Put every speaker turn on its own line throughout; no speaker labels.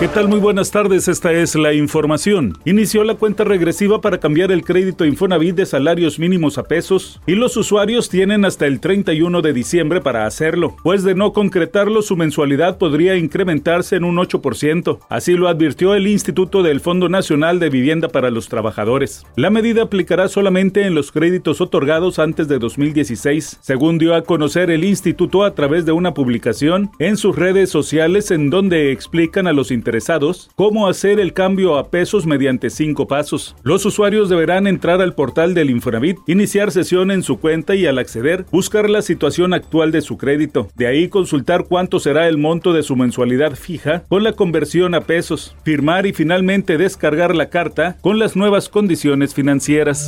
¿Qué tal? Muy buenas tardes, esta es la información. Inició la cuenta regresiva para cambiar el crédito Infonavit de salarios mínimos a pesos y los usuarios tienen hasta el 31 de diciembre para hacerlo, pues de no concretarlo su mensualidad podría incrementarse en un 8%. Así lo advirtió el Instituto del Fondo Nacional de Vivienda para los Trabajadores. La medida aplicará solamente en los créditos otorgados antes de 2016, según dio a conocer el instituto a través de una publicación en sus redes sociales en donde explican a los interesados interesados cómo hacer el cambio a pesos mediante cinco pasos. Los usuarios deberán entrar al portal del Infonavit, iniciar sesión en su cuenta y al acceder, buscar la situación actual de su crédito. De ahí consultar cuánto será el monto de su mensualidad fija con la conversión a pesos, firmar y finalmente descargar la carta con las nuevas condiciones financieras.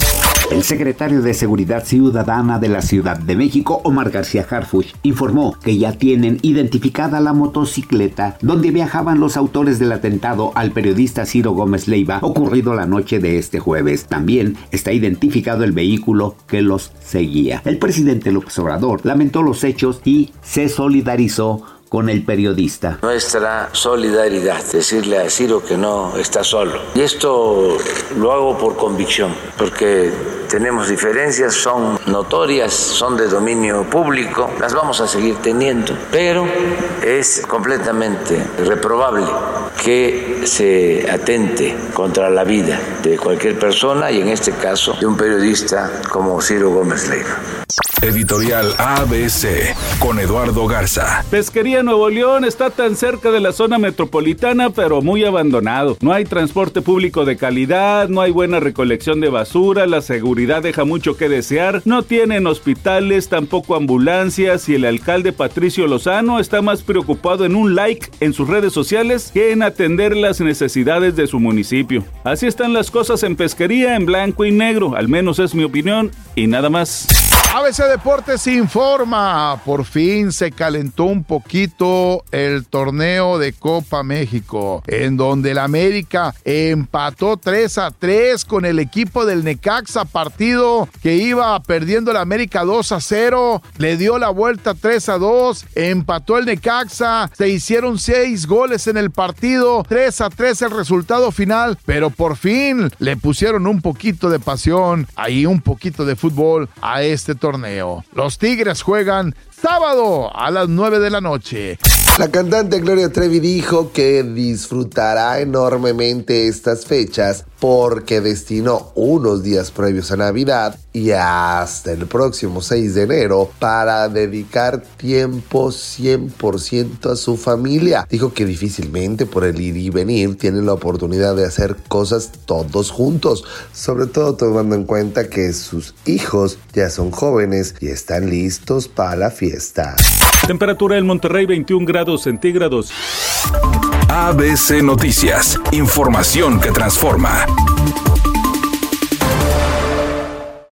El secretario de Seguridad Ciudadana de la Ciudad de México, Omar García Harfuch, informó que ya tienen identificada la motocicleta donde viajaban los autores del atentado al periodista Ciro Gómez Leiva ocurrido la noche de este jueves. También está identificado el vehículo que los seguía. El presidente López Obrador lamentó los hechos y se solidarizó con el periodista.
Nuestra solidaridad, decirle a Ciro que no está solo. Y esto lo hago por convicción, porque tenemos diferencias, son notorias, son de dominio público, las vamos a seguir teniendo, pero es completamente reprobable que se atente contra la vida de cualquier persona y en este caso de un periodista como Ciro Gómez Leiva.
Editorial ABC con Eduardo Garza.
Pesquería Nuevo León está tan cerca de la zona metropolitana, pero muy abandonado. No hay transporte público de calidad, no hay buena recolección de basura, la seguridad deja mucho que desear, no tienen hospitales, tampoco ambulancias y el alcalde Patricio Lozano está más preocupado en un like en sus redes sociales que en atender las necesidades de su municipio. Así están las cosas en pesquería en blanco y negro, al menos es mi opinión y nada más.
ABC Deportes informa, por fin se calentó un poquito el torneo de Copa México, en donde el América empató 3 a 3 con el equipo del Necaxa, partido que iba perdiendo el América 2 a 0, le dio la vuelta 3 a 2, empató el Necaxa, se hicieron 6 goles en el partido, 3 a 3 el resultado final, pero por fin le pusieron un poquito de pasión, ahí un poquito de fútbol a este torneo. Los Tigres juegan sábado a las 9 de la noche.
La cantante Gloria Trevi dijo que disfrutará enormemente estas fechas porque destinó unos días previos a Navidad y hasta el próximo 6 de enero para dedicar tiempo 100% a su familia. Dijo que difícilmente por el ir y venir tienen la oportunidad de hacer cosas todos juntos, sobre todo tomando en cuenta que sus hijos ya son jóvenes y están listos para la fiesta.
Temperatura en Monterrey 21 grados centígrados.
ABC Noticias, información que transforma.